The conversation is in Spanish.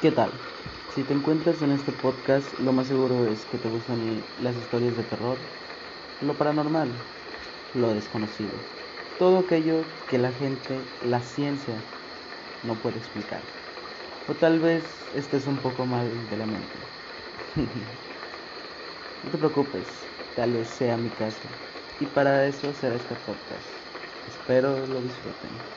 ¿Qué tal? Si te encuentras en este podcast, lo más seguro es que te gustan las historias de terror, lo paranormal, lo desconocido, todo aquello que la gente, la ciencia, no puede explicar. O tal vez estés un poco mal de la mente. no te preocupes, tal vez sea mi caso. Y para eso será este podcast. Espero lo disfruten.